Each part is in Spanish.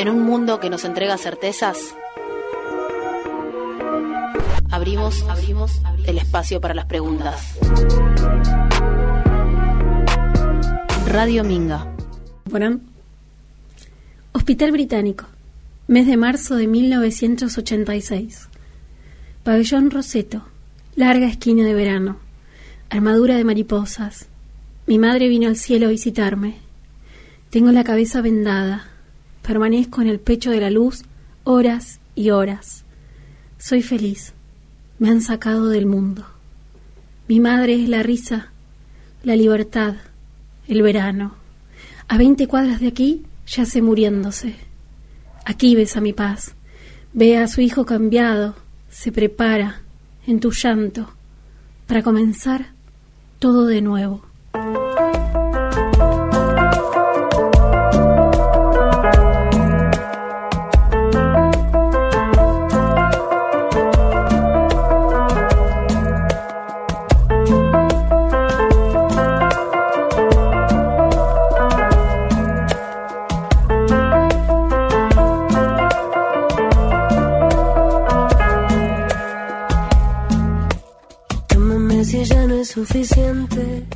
En un mundo que nos entrega certezas, abrimos, abrimos el espacio para las preguntas. Radio Minga. Bueno. Hospital Británico. Mes de marzo de 1986. Pabellón Roseto. Larga esquina de verano. Armadura de mariposas. Mi madre vino al cielo a visitarme. Tengo la cabeza vendada. Permanezco en el pecho de la luz horas y horas. Soy feliz. Me han sacado del mundo. Mi madre es la risa, la libertad, el verano. A veinte cuadras de aquí yace muriéndose. Aquí ves a mi paz. Ve a su hijo cambiado. Se prepara, en tu llanto, para comenzar todo de nuevo.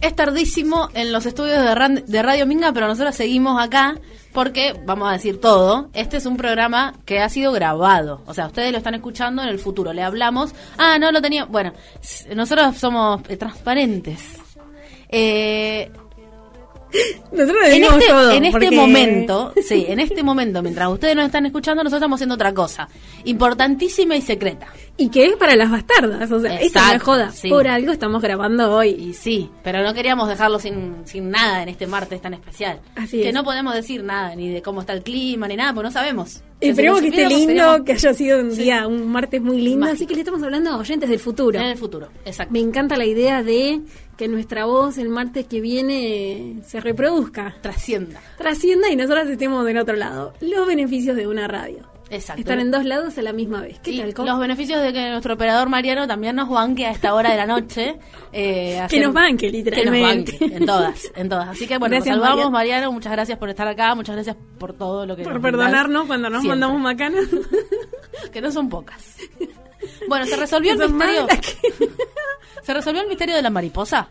Es tardísimo en los estudios de, de Radio Minga, pero nosotros seguimos acá porque, vamos a decir todo, este es un programa que ha sido grabado. O sea, ustedes lo están escuchando en el futuro. Le hablamos. Ah, no lo tenía. Bueno, nosotros somos eh, transparentes. Eh, nosotros en este, todo, en este momento, sí, en este momento, mientras ustedes nos están escuchando, nosotros estamos haciendo otra cosa, importantísima y secreta. Y que es para las bastardas, o sea, esta es joda. Por algo estamos grabando hoy. Y sí, pero no queríamos dejarlo sin, sin nada en este martes tan especial. Así que no podemos decir nada, ni de cómo está el clima, ni nada, pues no sabemos. Esperemos que esté lindo, que haya sido un día, un martes muy lindo. Así que le estamos hablando a oyentes del futuro. En el futuro, exacto. Me encanta la idea de que nuestra voz el martes que viene se reproduzca. Trascienda. Trascienda y nosotros estemos del otro lado. Los beneficios de una radio. Exacto. Estar en dos lados a la misma vez. ¿Qué tal, Los beneficios de que nuestro operador Mariano también nos banque a esta hora de la noche. Eh, que nos banque, literalmente. Que nos banque, en todas, en todas. Así que bueno, nos salvamos, Mariano. Muchas gracias por estar acá. Muchas gracias por todo lo que Por perdonarnos cuando nos mandamos macanas. que no son pocas. Bueno, se resolvió el misterio. ¿Se resolvió el misterio de la mariposa?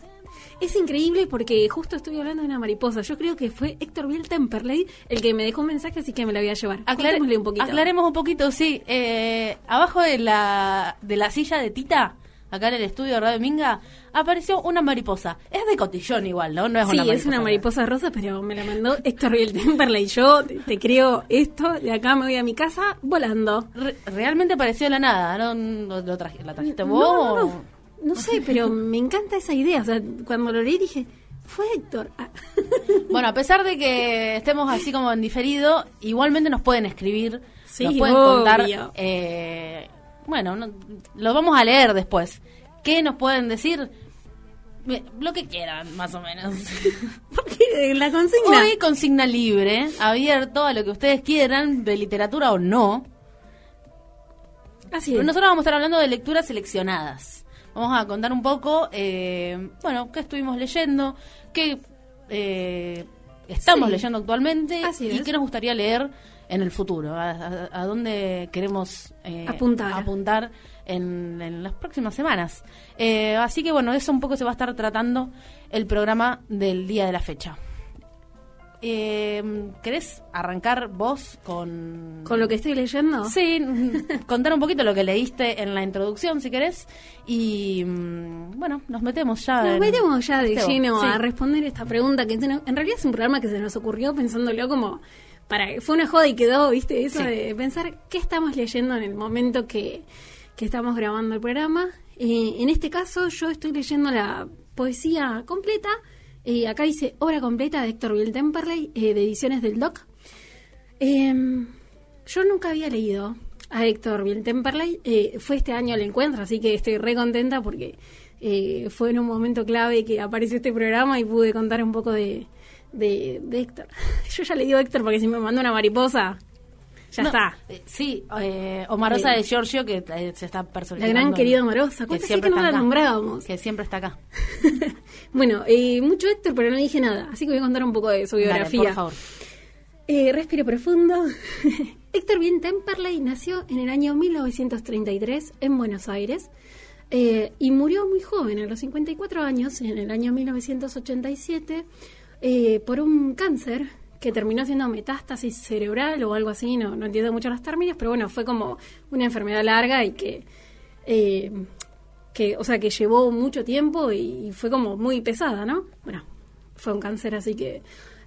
Es increíble porque justo estoy hablando de una mariposa. Yo creo que fue Héctor Biel Temperley el que me dejó un mensaje, así que me la voy a llevar. Aclarémosle un poquito. Aclaremos un poquito, sí. Eh, abajo de la, de la silla de Tita, acá en el estudio de Radio Minga, apareció una mariposa. Es de cotillón igual, ¿no? No es sí, una mariposa. es una mariposa rosa, pero me la mandó Héctor Biel Temperley. Yo te, creo esto, de acá me voy a mi casa volando. realmente apareció de la nada, ¿no? ¿Lo, ¿La trajiste vos? No sé, pero me encanta esa idea. O sea, cuando lo leí dije, fue Héctor. Ah. Bueno, a pesar de que estemos así como en diferido, igualmente nos pueden escribir, sí, nos pueden contar. Eh, bueno, lo vamos a leer después. ¿Qué nos pueden decir? Lo que quieran, más o menos. Porque la consigna. Hoy consigna libre, abierto a lo que ustedes quieran, de literatura o no. Así es. Nosotros vamos a estar hablando de lecturas seleccionadas. Vamos a contar un poco, eh, bueno, qué estuvimos leyendo, qué eh, estamos leyendo actualmente y qué nos gustaría leer en el futuro, a, dónde queremos eh, apuntar, apuntar en, en, las próximas semanas. así que bueno, eso un poco se va a estar tratando el programa del día de la fecha. Eh, ¿Querés arrancar vos con... ¿Con lo que estoy leyendo? Sí, contar un poquito lo que leíste en la introducción, si querés. Y mm, bueno, nos metemos ya. Nos metemos ya de lleno a responder esta pregunta que en realidad es un programa que se nos ocurrió pensándolo como... Para, fue una joda y quedó, ¿viste? Eso de pensar qué estamos leyendo en el momento que, que estamos grabando el programa. Eh, en este caso yo estoy leyendo la poesía completa eh, acá dice obra completa de Héctor Bill Temperley, eh, de Ediciones del Doc. Em, yo nunca había leído a Héctor Bill Temperley. Eh, fue este año el encuentro, así que estoy re contenta porque fue en un momento clave que apareció este programa y pude contar un poco de, de, Héctor. Yo ya le digo Héctor porque si me mandó una mariposa, ya está. sí, Omarosa de Giorgio que se está personificando. La gran querida Omarosa, que siempre que no la nombrábamos? Que siempre está acá. Bueno, eh, mucho Héctor, pero no dije nada, así que voy a contar un poco de su biografía. por favor. Eh, respiro profundo. Héctor Bien Temperley nació en el año 1933 en Buenos Aires eh, y murió muy joven, a los 54 años, en el año 1987, eh, por un cáncer que terminó siendo metástasis cerebral o algo así, no, no entiendo mucho los términos, pero bueno, fue como una enfermedad larga y que, eh, que o sea, que llevó mucho tiempo y, fue como muy pesada, ¿no? Bueno, fue un cáncer, así que...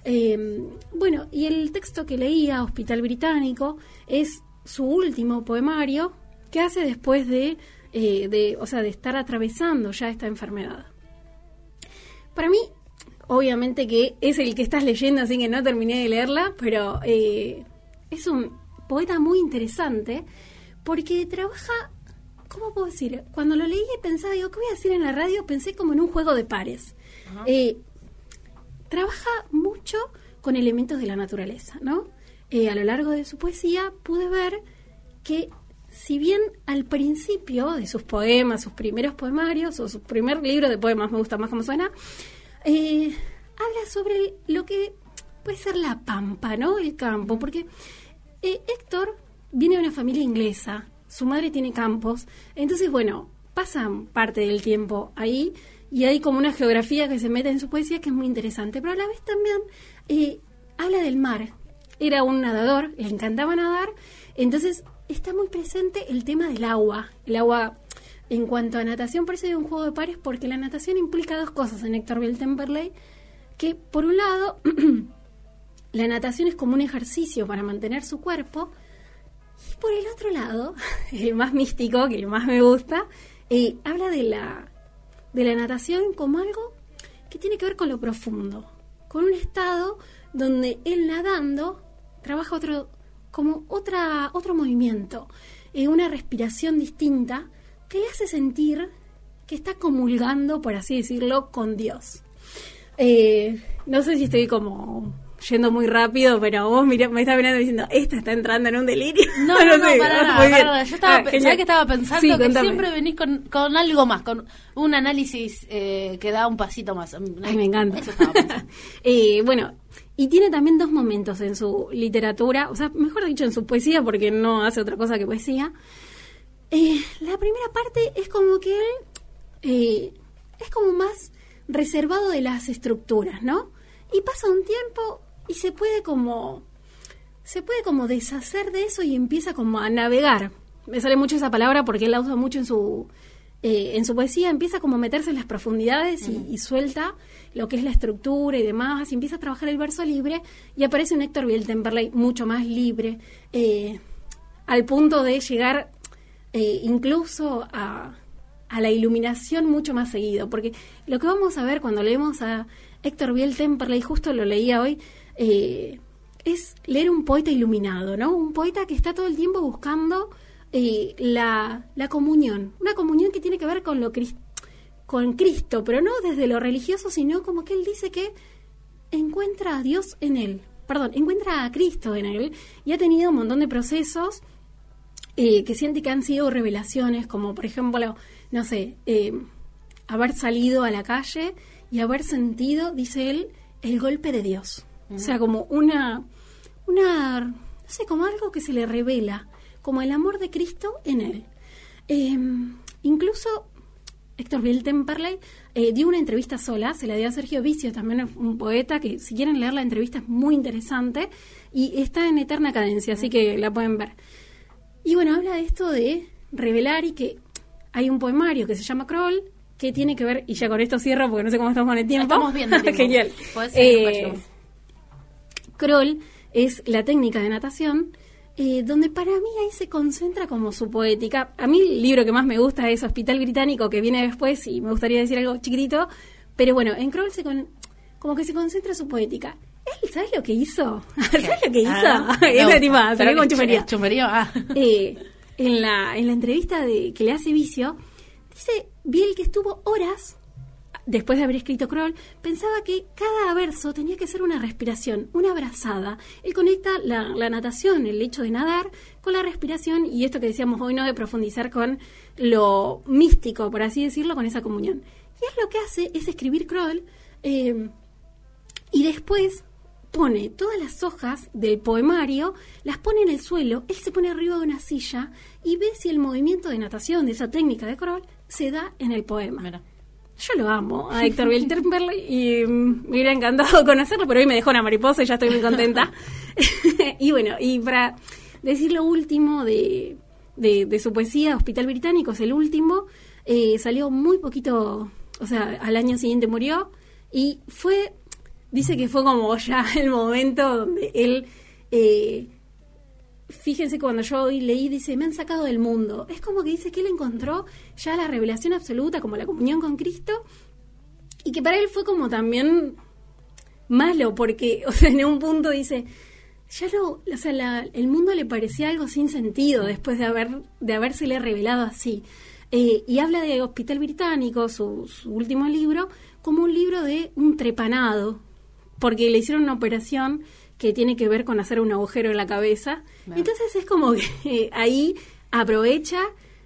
Eh, bueno, y el texto que leía, Hospital Británico, es su último poemario que hace después de, de, o sea, de estar atravesando ya esta enfermedad. Para mí, obviamente que es el que estás leyendo, así que no terminé de leerla, pero eh, es un poeta muy interesante porque trabaja, ¿cómo puedo decir? Cuando lo leí y pensaba, digo, ¿qué voy a decir en la radio? Pensé como en un juego de pares. Eh, trabaja mucho con elementos de la naturaleza, ¿no? Eh, a lo largo de su poesía pude ver que si bien al principio de sus poemas, sus primeros poemarios o su primer libro de poemas, me gusta más cómo suena, eh, habla sobre lo que puede ser la pampa, ¿no? El campo, porque eh, Héctor viene de una familia inglesa, su madre tiene campos, entonces, bueno, pasan parte del tiempo ahí y hay como una geografía que se mete en su poesía que es muy interesante, pero a la vez también eh, habla del mar. Era un nadador, le encantaba nadar, entonces está muy presente el tema del agua, el agua en cuanto a natación, por eso un juego de pares, porque la natación implica dos cosas en Héctor Bill Temperley, que por un lado, la natación es como un ejercicio para mantener su cuerpo, y por el otro lado, el más místico, que el más me gusta, eh, habla de la, de la natación como algo que tiene que ver con lo profundo, con un estado donde él nadando trabaja otro, como otra, otro movimiento, eh, una respiración distinta, que le hace sentir que está comulgando, por así decirlo, con Dios. Eh, no sé si estoy como yendo muy rápido, pero vos me estás mirando diciendo, esta está entrando en un delirio. No, no, no, para, nada, Yo estaba, ah, que estaba pensando? que siempre venís con, con, algo más, con un análisis eh, que da un pasito más. Ay, me encanta. eh, bueno, y tiene también dos momentos en su literatura, o sea, mejor dicho, en su poesía, porque no hace otra cosa que poesía, eh, la primera parte es como que él eh, es como más reservado de las estructuras, ¿no? Y pasa un tiempo y se puede como se puede como deshacer de eso y empieza como a navegar. Me sale mucho esa palabra porque él la usa mucho en su eh, en su poesía. Empieza como a meterse en las profundidades y, suelta lo que es la estructura y demás. Y empieza a trabajar el verso libre y aparece un Héctor Temperley mucho más libre al punto de llegar eh, incluso a, la iluminación mucho más seguido, porque lo que vamos a ver cuando leemos a Héctor Biel Temperley, justo lo leía hoy, eh, es leer un poeta iluminado, ¿no? Un poeta que está todo el tiempo buscando eh, la, la, comunión, una comunión que tiene que ver con lo con Cristo, pero no desde lo religioso, sino como que él dice que encuentra a Dios en él, perdón, encuentra a Cristo en él y ha tenido un montón de procesos eh, que siente que han sido revelaciones, como por ejemplo, no sé, eh, haber salido a la calle y haber sentido, dice él, el golpe de Dios. O sea, como una, una, no sé, como algo que se le revela, como el amor de Cristo en él. Em, incluso Héctor Bill Temperley eh, dio una entrevista sola, se la dio a Sergio Vicio, también un poeta, que si quieren leer la entrevista es muy interesante y está en eterna cadencia, así que la pueden ver. Y bueno, habla de esto de revelar y que hay un poemario que se llama Kroll, que tiene que ver, y ya con esto cierro porque no sé cómo estamos con el tiempo. Estamos bien Genial. Eh, Kroll es la técnica de natación, eh, donde para mí ahí se concentra como su poética. A mí el libro que más me gusta es Hospital Británico, que viene después, y me gustaría decir algo chiquitito, pero bueno, en Kroll se con, como que se concentra su poética. ¿Él sabes lo que hizo? ¿Sabes lo que hizo? Ah, es la tipa, salió con chumería. chumería ah. eh, en, la, en la entrevista de, que le hace Vicio, dice Biel que estuvo horas, después de haber escrito Kroll, pensaba que cada verso tenía que ser una respiración, una abrazada. Él conecta la, la natación, el hecho de nadar, con la respiración y esto que decíamos hoy, ¿no? De profundizar con lo místico, por así decirlo, con esa comunión. Y es lo que hace es escribir Kroll eh, y después pone todas las hojas del poemario, las pone en el suelo, él se pone arriba de una silla y ve si el movimiento de natación de esa técnica de Kroll se da en el poema. Yo lo amo a Héctor Wilterberly y mm, me hubiera encantado conocerlo, pero hoy me dejó una mariposa y ya estoy muy contenta. y bueno, y para decir lo último de, de, su poesía, Hospital Británico es el último, eh, salió muy poquito, o sea, al año siguiente murió y fue, dice que fue como ya el momento donde él... Eh, fíjense cuando yo hoy leí, dice, me han sacado del mundo. Es como que dice que él encontró ya la revelación absoluta, como la comunión con Cristo, y que para él fue como también malo, porque, o sea, en un punto dice, ya lo, o sea, el mundo le parecía algo sin sentido después de haber, de habérsele revelado así. Eh, y habla de Hospital Británico, su, su último libro, como un libro de un trepanado, porque le hicieron una operación que tiene que ver con hacer un agujero en la cabeza. Entonces es como que eh, ahí aprovecha,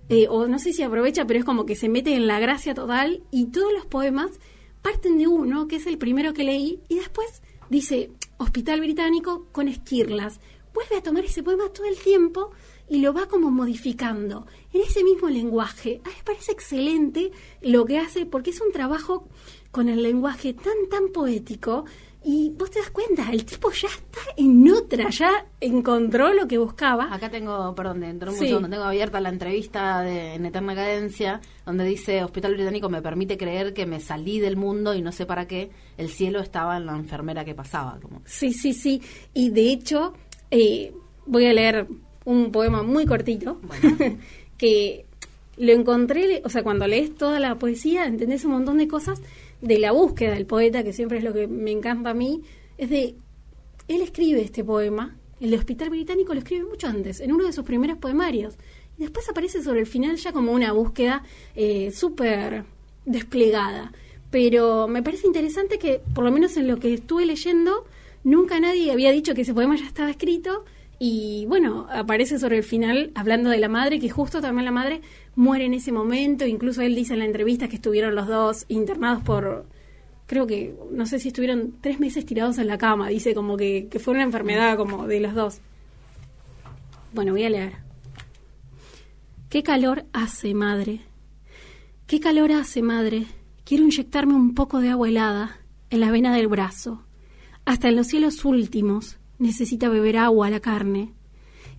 eh, o no sé si aprovecha, pero es como que se mete en la gracia total y todos los poemas parten de uno, que es el primero que leí, y después dice Hospital Británico con esquirlas. Vuelve a tomar ese poema todo el tiempo y lo va como modificando en ese mismo lenguaje. A mí me parece excelente lo que hace porque es un trabajo con el lenguaje tan, tan poético y vos te das cuenta, el tipo ya está en otra, ya encontró lo que buscaba. Acá tengo, perdón, dentro de un tengo abierta la entrevista de, en Eterna Cadencia, donde dice, Hospital Británico me permite creer que me salí del mundo y no sé para qué, el cielo estaba en la enfermera que pasaba. Como. Sí, sí, sí. Y de hecho, eh, voy a leer un poema muy cortito, que lo encontré, o sea, cuando lees toda la poesía, entendés un montón de cosas de la búsqueda del poeta, que siempre es lo que me encanta a mí, es de, él escribe este poema, el de Hospital Británico lo escribe mucho antes, en uno de sus primeros poemarios, y después aparece sobre el final ya como una búsqueda eh, súper desplegada. Pero me parece interesante que, por lo menos en lo que estuve leyendo, nunca nadie había dicho que ese poema ya estaba escrito, y bueno, aparece sobre el final hablando de la madre, que justo también la madre muere en ese momento. Incluso él dice en la entrevista que estuvieron los dos internados por, creo que, no sé si estuvieron tres meses tirados en la cama. Dice como que, que fue una enfermedad como de los dos. Bueno, voy a leer. ¿Qué calor hace, madre? ¿Qué calor hace, madre? Quiero inyectarme un poco de agua helada en la vena del brazo. Hasta en los cielos últimos necesita beber agua la carne.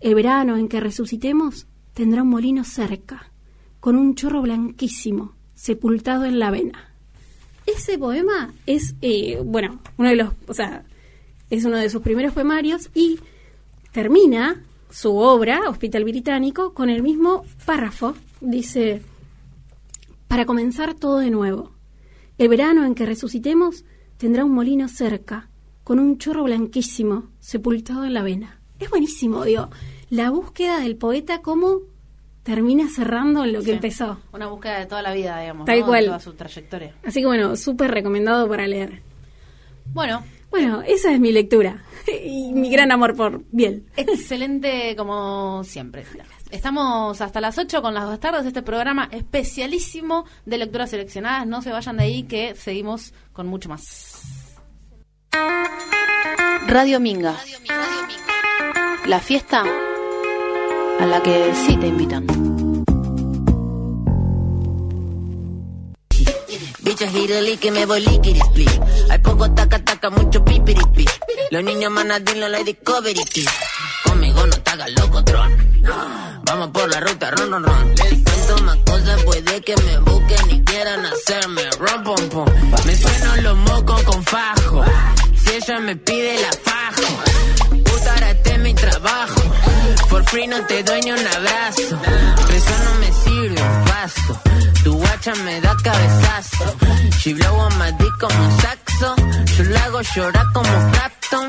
El verano en que resucitemos tendrá un molino cerca con un chorro blanquísimo sepultado en la vena. Ese poema es, eh, bueno, uno de los, o sea, es uno de sus primeros poemarios y termina su obra, Hospital Británico, con el mismo párrafo. Dice, para comenzar todo de nuevo, el verano en que resucitemos tendrá un molino cerca, con un chorro blanquísimo sepultado en la vena. Es buenísimo, digo, la búsqueda del poeta como termina cerrando lo que empezó. Una búsqueda de toda la vida, digamos. Tal cual. De toda su trayectoria. Así que bueno, súper recomendado para leer. Bueno. Bueno, esa es mi lectura y mi gran amor por Biel. Excelente como siempre. Estamos hasta las 8 con las dos tardes de este programa especialísimo de lecturas seleccionadas. No se vayan de ahí que seguimos con mucho más. Radio Minga. La fiesta a la que sí te invitan. Bicho giroli que me voy liquid split. Hay poco taca taca, mucho pipiripi. Los niños manadín la discovery Conmigo no te hagas loco, tron. Vamos por la ruta, ron, ron, ron. Si cuento más cosas, puede que me busquen y quieran hacerme ron, pom, pom. Me sueno los mocos con fajo. Si ella me pide la fajo. Puta, este mi trabajo. Por free no te doy un abrazo. Me sirve, paso. Tu guacha me da cabezazo. She blow on my dick como saxo. Yo la hago llorar como Clapton.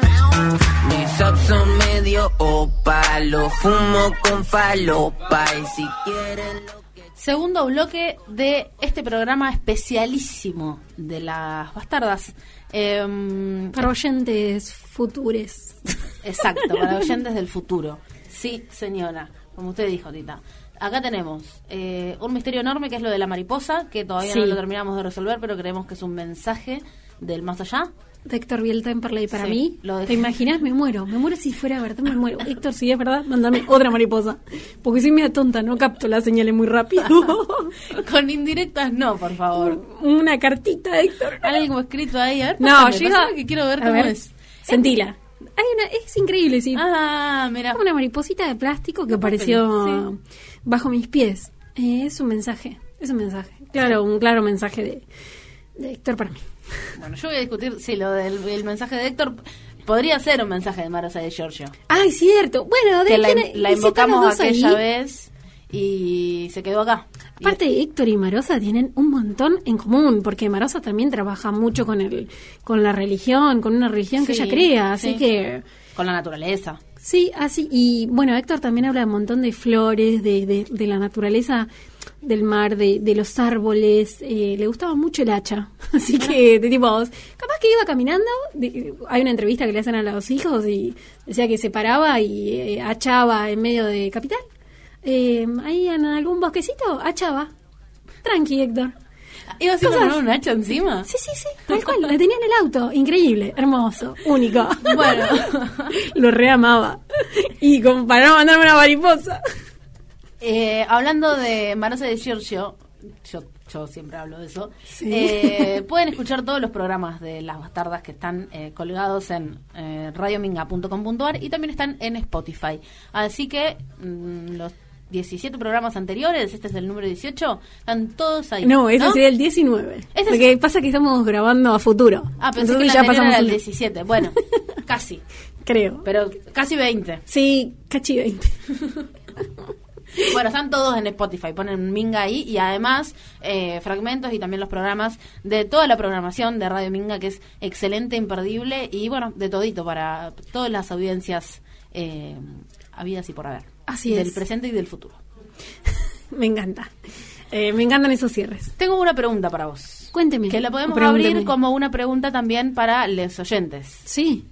Mis ups son medio opa. Lo fumo con falopa. Y si quieren lo Segundo bloque de este programa especialísimo de las bastardas. Eh, para oyentes futures. Exacto, para oyentes del futuro. Sí, señora, como usted dijo, Tita. Acá tenemos eh, un misterio enorme que es lo de la mariposa, que todavía no lo terminamos de resolver, pero creemos que es un mensaje del más allá. de Héctor Biel Temperley para Sí, mí. lo. ¿Te imaginas? Me muero. Me muero si fuera verdad, me muero. Héctor, si es verdad, mándame otra mariposa. Porque soy media tonta, no capto las señales muy rápido. Con indirectas no, por favor. Una cartita, Héctor. Algo escrito ahí, a ver, No, llega. que quiero ver A cómo ver, es. Sentila. Hay una, es increíble, sí. Ah, mira. Como una mariposita de plástico que apareció bajo mis pies. Eh, es un mensaje, es un mensaje. Claro, un claro mensaje de, de Héctor para mí. Bueno, yo voy a discutir, sí, lo del el mensaje de Héctor podría ser un mensaje de Marosa de Giorgio. Ay, cierto. Bueno, de Que la, los invocamos aquella ahí, vez y se quedó acá. Aparte, Héctor y Marosa tienen un montón en común, porque Marosa también trabaja mucho con el, con la religión, con una religión que ella crea, así sí. que con la naturaleza. Sí, así. Y bueno, Héctor también habla un montón de flores, de, de, de la naturaleza del mar, de, de los árboles. eh, le gustaba mucho el hacha, así que de tipo, capaz que iba caminando. de- hay una entrevista que le hacen a los hijos y decía que se paraba y eh, hachaba en medio de capital. Eh, ahí en algún bosquecito, hachaba. Tranqui, Héctor. ¿Ibas a ir Cosas- con un hacha encima? Sí, sí, sí, tal cual. La tenía en el auto. Increíble, hermoso, único. Bueno. Lo reamaba. Y como para no mandarme una mariposa. Eh, hablando de Marosa de Giorgio, yo, yo siempre hablo de eso, Sí. eh, pueden escuchar todos los programas de Las Bastardas que están eh, colgados en eh, radiominga.com.ar y también están en Spotify. Así que mm, los 17 programas anteriores, este es el número 18, están todos ahí. No, ese sería el 19. Ese Lo que pasa es que estamos grabando a futuro. Ah, pensé Entonces que ya pasamos una. 17. Bueno, casi, Creo. pero casi 20. Sí, cachi 20. Bueno, están todos en Spotify, ponen Minga ahí y además eh, fragmentos y también los programas de toda la programación de Radio Minga que es excelente, imperdible y bueno, de todito para todas las audiencias eh, habidas y por haber. Así Del es. presente y del futuro. Me encanta. Eh, me encantan esos cierres. Tengo una pregunta para vos. Cuénteme. Que la podemos Pregúnteme. abrir como una pregunta también para los oyentes. Sí.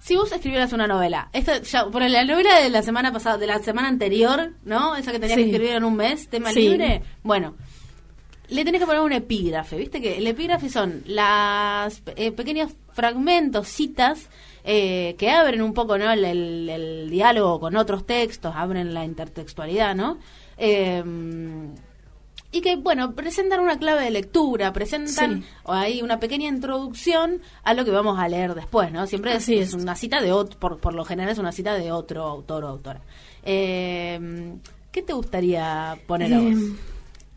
Si vos escribieras una novela, esta ya, por la novela de la semana pasada, de la semana anterior, ¿no? Esa que tenías Sí. que escribir en un mes, tema Sí. libre. Bueno, le tenés que poner un epígrafe, ¿viste? Que el epígrafe son las eh, pequeños fragmentos, citas, eh, que abren un poco, ¿no? El, el- el diálogo con otros textos, abren la intertextualidad, ¿no? Eh, y que, bueno, presentan una clave de lectura, presentan Sí. o hay una pequeña introducción a lo que vamos a leer después, ¿no? Siempre es, es una cita de otro, por, por lo general es una cita de otro autor o autora. Eh, ¿Qué te gustaría poner a vos?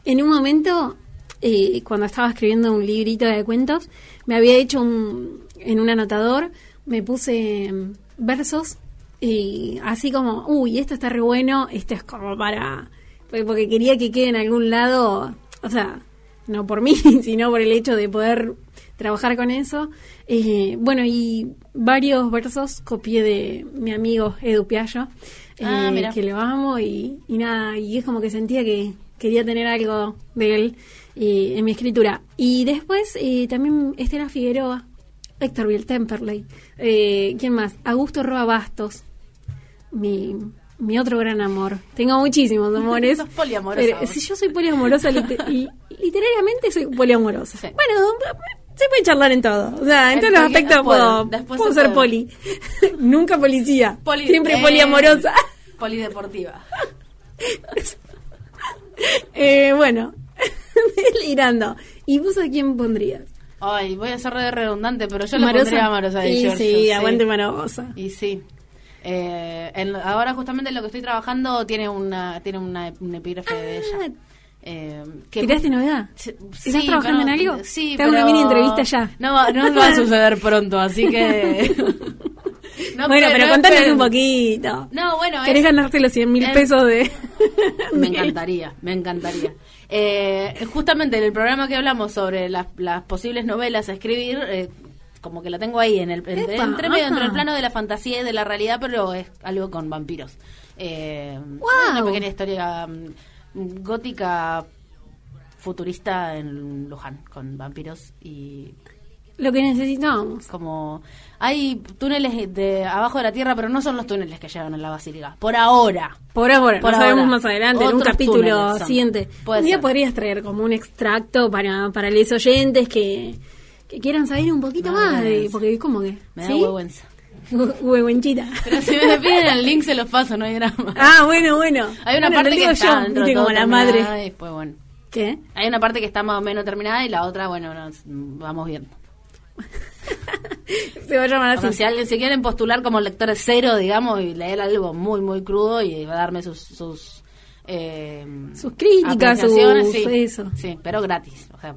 en un momento, eh, cuando estaba escribiendo un librito de cuentos, me había hecho un, en un anotador, me puse mm, versos y así como, uy, esto está re bueno, esto es como para... Porque quería que quede en algún lado, o sea, no por mí, sino por el hecho de poder trabajar con eso. Eh, bueno, y varios versos copié de mi amigo Edu Piaggio, Ah, eh, que lo amo y, y nada, y es como que sentía que quería tener algo de él eh, en mi escritura. Y después eh, también Estela Figueroa, Héctor Biel Temperley, eh, ¿quién más? Augusto Roa Bastos, mi, mi otro gran amor. Tengo muchísimos amores. Sos poliamorosa pero si yo soy poliamorosa, lite- y- literariamente soy poliamorosa. Sí. Bueno, se puede charlar en todo. O sea, en todos los aspectos puedo, puedo, ser puede. poli. Nunca policía. Poli- siempre eh, poliamorosa. Polideportiva. Eh, bueno, delirando. ¿Y vos a quién pondrías? Ay, voy a ser re redundante, pero yo le Marosa. pondría a Marosa de Y Giorgio, sí, aguante Marosa. Y sí. Eh, en- ahora justamente en lo que estoy trabajando tiene una tiene una, un epígrafe de Ah, ella. Eh, que ¿Tiraste novedad? Sí, ¿Estás trabajando pero- en algo? Sí, Te hago pero una mini entrevista ya. No, va- no va a suceder pronto, así que... No bueno, pero no contanos un poquito. No, bueno, ¿Querés es- ganarte los 100 mil es- pesos de...? Me encantaría, me encantaría. Eh, justamente en el programa que hablamos sobre las, las posibles novelas a escribir, eh, como que la tengo ahí, en el, entre, Epa, entre medio, entre el plano de la fantasía y de la realidad, pero es algo con vampiros. Eh, Guau. Una pequeña historia mm, gótica futurista en Luján, con vampiros y Lo que necesitamos. como hay túneles de abajo de la tierra, pero no son los túneles que llevan a la basílica. Por ahora. Por ahora, Por lo sabemos ahora. más adelante, en un Otros capítulo siguiente. Un día ser. podrías traer como un extracto para, para los oyentes que, que quieran saber un poquito más de, vergüenza. porque es como que, Me da huevuenza. Huehuenchita. Pero si me piden el link se los paso, no hay drama. Ah, bueno, bueno. Hay una Bueno, parte que está yo, como la madre. y después, bueno. ¿Qué? Hay una parte que está más o menos terminada y la otra, bueno, nos vamos viendo. Se va a llamar O sea, así. si alguien se quieren postular como lectores cero, digamos, y leer algo muy, muy crudo y va a darme sus... sus eh, Sus críticas, sus- sí, eso. Sí, pero gratis. O sea,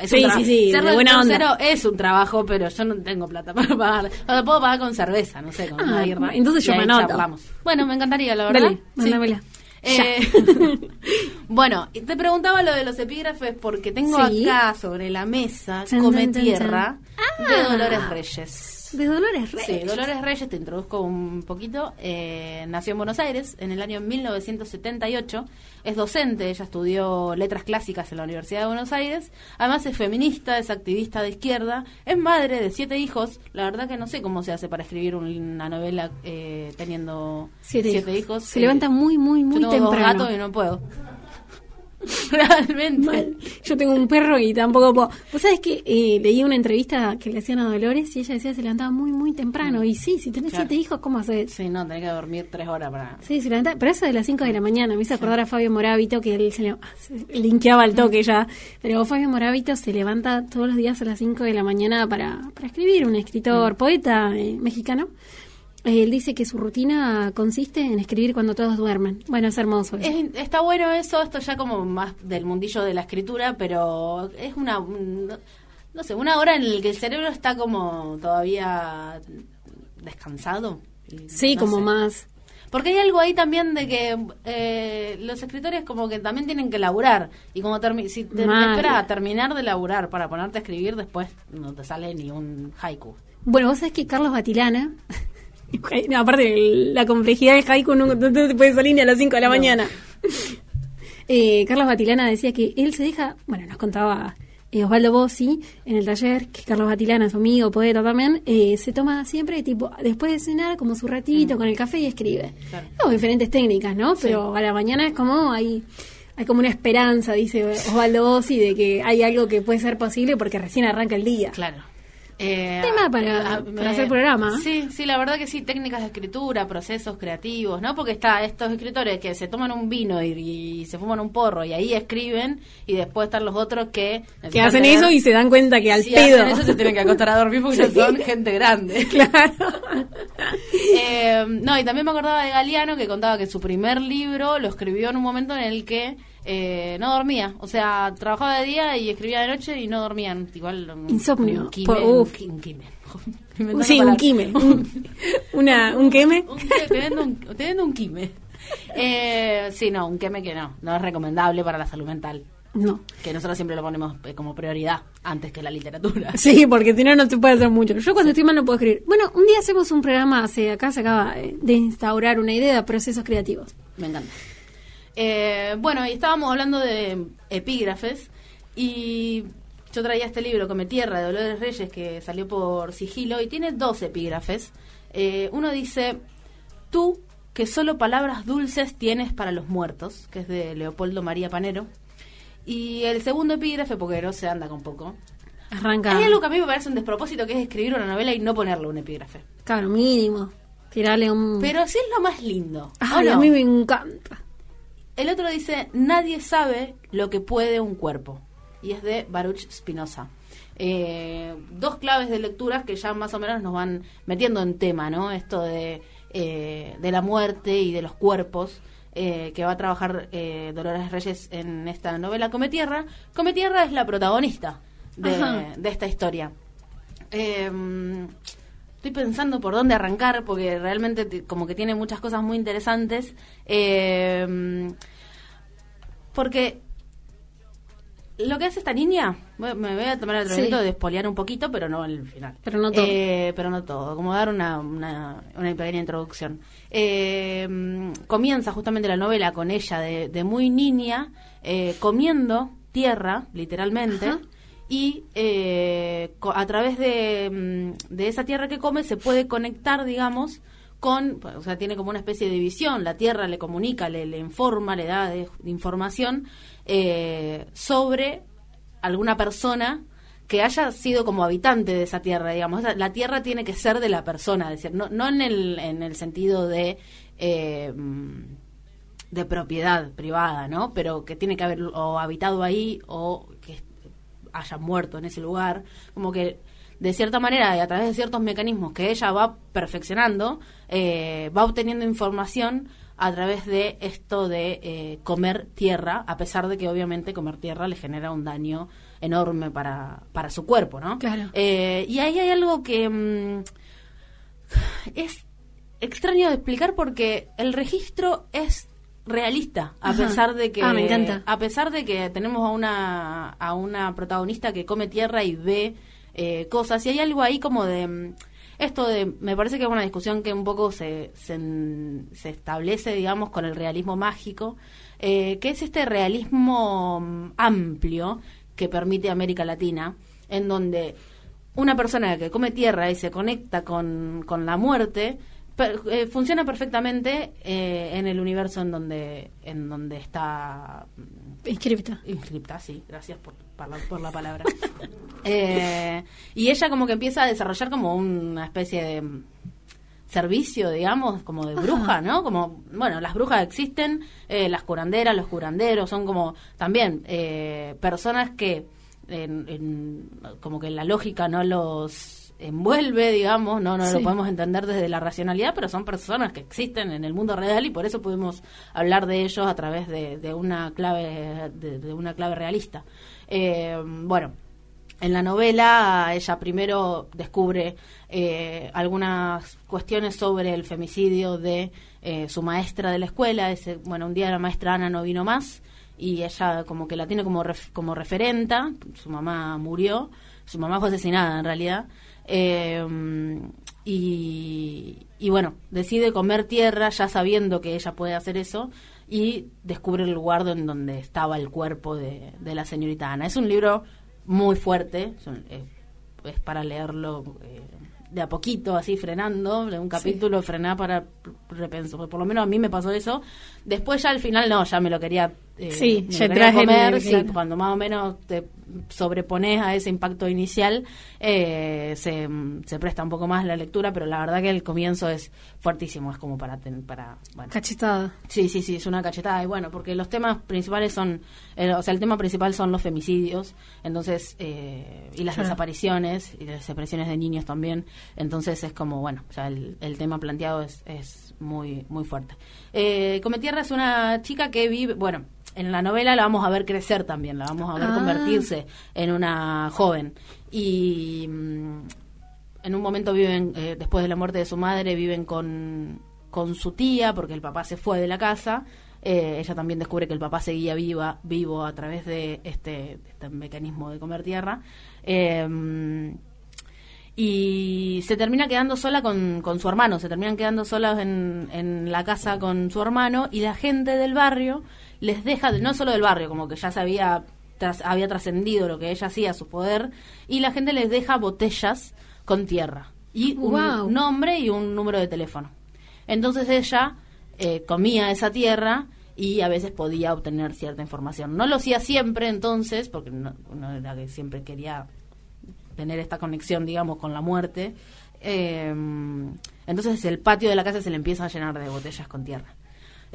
es Sí, un tra- sí, sí, Ser de buena lector onda. cero es un trabajo, pero yo no tengo plata para pagar. O sea, puedo pagar con cerveza, no sé, con Ah, una entonces yo me anoto. charlamos. Bueno, me encantaría, la verdad. Dale, Sí. mándamela. Eh, bueno, te preguntaba lo de los epígrafes porque tengo acá sobre la mesa Come Tierra de Ah. Dolores Reyes. De Dolores Reyes. Sí, Dolores Reyes, te introduzco un poquito. eh, nació en Buenos Aires en el año 1978. Es docente, ella estudió letras clásicas en la Universidad de Buenos Aires. Además es feminista, es activista de izquierda. Es madre de siete hijos. La verdad que no sé cómo se hace para escribir una novela eh, teniendo Siete, siete, hijos. hijos. Se Eh, levanta muy, muy, muy yo tengo temprano. dos gatos y no puedo. Realmente. Mal. Yo tengo un perro y tampoco puedo. Vos sabés que eh, leí una entrevista que le hacían a Dolores y ella decía que se levantaba muy, muy temprano. Y sí, si tenés Claro. siete hijos, ¿cómo haces? Sí, no, tenés que dormir tres horas para... Sí, se levantaba. Pero eso de las 5 de la mañana me hizo acordar a Fabio Morábito que él se, le, se linkeaba al toque ya. Pero Fabio Morábito se levanta todos los días a las 5 de la mañana para, para escribir. Un escritor, poeta eh, mexicano. Él dice que su rutina consiste en escribir cuando todos duermen. Bueno, es hermoso. eso. Es- está bueno eso, esto ya como más del mundillo de la escritura, pero es una, un- no sé, una hora en la que el cerebro está como todavía descansado. Sí, no como sé. más. Porque hay algo ahí también de que eh, los escritores como que también tienen que laburar. Y como termi- si te Mal. esperas a terminar de laburar para ponerte a escribir, después no te sale ni un haiku. Bueno, vos sabés que Carlos Batilana, no, aparte la complejidad del haiku no, no te puede salir ni a las 5 de la No. mañana. Eh, Carlos Batilana decía que él se deja, bueno, nos contaba eh, Osvaldo Bossi en el taller, que Carlos Batilana, su amigo, poeta también, eh, se toma siempre, tipo, después de cenar, como su ratito con el café y escribe. Mm. Claro. No, diferentes técnicas, ¿no? Pero a la mañana es como hay... Hay como una esperanza, dice Osvaldo Bossi, de que hay algo que puede ser posible porque recién arranca el día. Claro. Eh, Tema para- a- para hacer programa. Sí, sí, la verdad que sí, técnicas de escritura, procesos creativos, ¿no? Porque está estos escritores que se toman un vino y, y se fuman un porro y ahí escriben y después están los otros que... Que hacen tener- eso y se dan cuenta que al si pedo. hacen eso se tienen que acostar a dormir porque Sí. son gente grande. Claro. Eh, no, y también me acordaba de Galeano que contaba que su primer libro lo escribió en un momento en el que eh, no dormía. O sea, trabajaba de día y escribía de noche y no dormían. Igual un, Insomnio. Un quime, Por- un uf. Inventando Sí, un quime. Un, una, un queme. Un te, vendo un, te vendo un quime. Eh, sí, no, un queme que no. No es recomendable para la salud mental. No. Que nosotros siempre lo ponemos eh, como prioridad antes que la literatura. Sí, porque si no, no te puede hacer mucho. Yo cuando estoy mal no puedo escribir. Bueno, un día hacemos un programa, hace, acá se acaba eh, de instaurar una idea de procesos creativos. Me encanta. Eh, bueno, y estábamos hablando de epígrafes y yo traía este libro, Come Tierra, de Dolores Reyes, que salió por sigilo y tiene dos epígrafes. Eh, uno dice, tú que solo palabras dulces tienes para los muertos, que es de Leopoldo María Panero. Y el segundo epígrafe, porque no se anda con poco. Arranca. Hay algo que a mí me parece un despropósito, que es escribir una novela y no ponerle un epígrafe. Claro, mínimo. Tirarle un. Pero sí es lo más lindo. ¿o Ay, a mí me encanta. El otro dice, nadie sabe lo que puede un cuerpo. Y es de Baruch Spinoza. Eh, dos claves de lecturas que ya más o menos nos van metiendo en tema, ¿no? Esto de, eh, de la muerte y de los cuerpos. eh, que va a trabajar Dolores Reyes en esta novela Come Tierra. Come Tierra es la protagonista de, de esta historia. Estoy pensando por dónde arrancar porque realmente te- como que tiene muchas cosas muy interesantes. Eh, porque lo que hace esta niña, me voy a tomar el Sí. atrevimiento de espolear un poquito, pero no el final. Pero no todo. Eh, pero no todo, como dar una, una, una pequeña introducción. Eh, comienza justamente la novela con ella de, de muy niña, eh, comiendo tierra, literalmente, Ajá. Y eh, a través de, mm, de esa tierra que come se puede conectar, digamos, con, o sea, tiene como una especie de visión, la tierra le comunica, le, informa, le da de, información eh, sobre alguna persona que haya sido como habitante de esa tierra, digamos. La tierra tiene que ser de la persona, es decir, no, no en, el, en el sentido de... Eh, de propiedad privada, ¿no? Pero que tiene que haber o habitado ahí o haya muerto en ese lugar, como que de cierta manera y a través de ciertos mecanismos que ella va perfeccionando, eh, va obteniendo información a través de esto de eh, comer tierra, a pesar de que obviamente comer tierra le genera un daño enorme para, para su cuerpo, ¿no? Claro. Eh, y ahí hay algo que mm, es extraño de explicar porque el registro es realista a pesar de que ah, me encanta. a pesar de que tenemos a una a una protagonista que come tierra y ve eh, cosas y hay algo ahí como de mm, esto de me parece que es una discusión que un poco se se, se establece digamos con el realismo mágico eh, que es este realismo mm, amplio que permite América Latina en donde una persona que come tierra y se conecta con, con la muerte eh, funciona perfectamente eh, en el universo en donde en donde está mm, inscripta. inscripta sí gracias por, por, la, palabra. Eh, y ella como que empieza a desarrollar como una especie de mm, servicio digamos como de bruja no como bueno las brujas existen las curanderas los curanderos son como también personas que como que la lógica no los envuelve, digamos, no, no lo podemos entender desde la racionalidad, pero son personas que existen en el mundo real y por eso podemos hablar de ellos a través de, una clave de, una clave realista. Eh, bueno, en la novela ella primero descubre eh, algunas cuestiones sobre el femicidio de eh, su maestra de la escuela. Ese, bueno, un día la maestra Ana no vino más y ella como que la tiene como, como referenta. Su mamá murió, su mamá fue asesinada en realidad. Eh, y, bueno, decide comer tierra ya sabiendo que ella puede hacer eso y descubre el lugar en donde estaba el cuerpo de, la señorita Ana. Es un libro muy fuerte, es, para leerlo eh, de a poquito, así frenando, de un capítulo frenar para repensar, por lo menos a mí me pasó eso. Después ya al final no, ya me lo quería eh, sí, ya comer, cuando más o menos te sobrepones a ese impacto inicial, eh, se, se, presta un poco más la lectura, pero la verdad que el comienzo es fuertísimo, es como para... para bueno. Cachetada. Sí, sí, sí, es una cachetada, y bueno, porque los temas principales son, eh, o sea, el tema principal son los femicidios, entonces, eh, y las desapariciones, y las desapariciones de niños también, entonces es como, bueno, o sea, el, el tema planteado es, es muy, muy fuerte. Eh, Cometierra es una chica que vive, bueno, en la novela la vamos a ver crecer también, la vamos a ver ah. convertirse en una joven. Y mm, en un momento viven, eh, después de la muerte de su madre, viven con, con su tía, porque el papá se fue de la casa. Eh, ella también descubre que el papá seguía viva, vivo a través de este, este mecanismo de comer tierra. Eh, y se termina quedando sola con, con, su hermano, se terminan quedando solas en, en la casa con su hermano y la gente del barrio les deja, no solo del barrio, como que ya se había, había trascendido lo que ella hacía, su poder, y la gente les deja botellas con tierra y un nombre y un número de teléfono. Entonces ella eh, comía esa tierra y a veces podía obtener cierta información. No lo hacía siempre entonces, porque no, era que siempre quería tener esta conexión, digamos, con la muerte. Eh, entonces el patio de la casa se le empieza a llenar de botellas con tierra.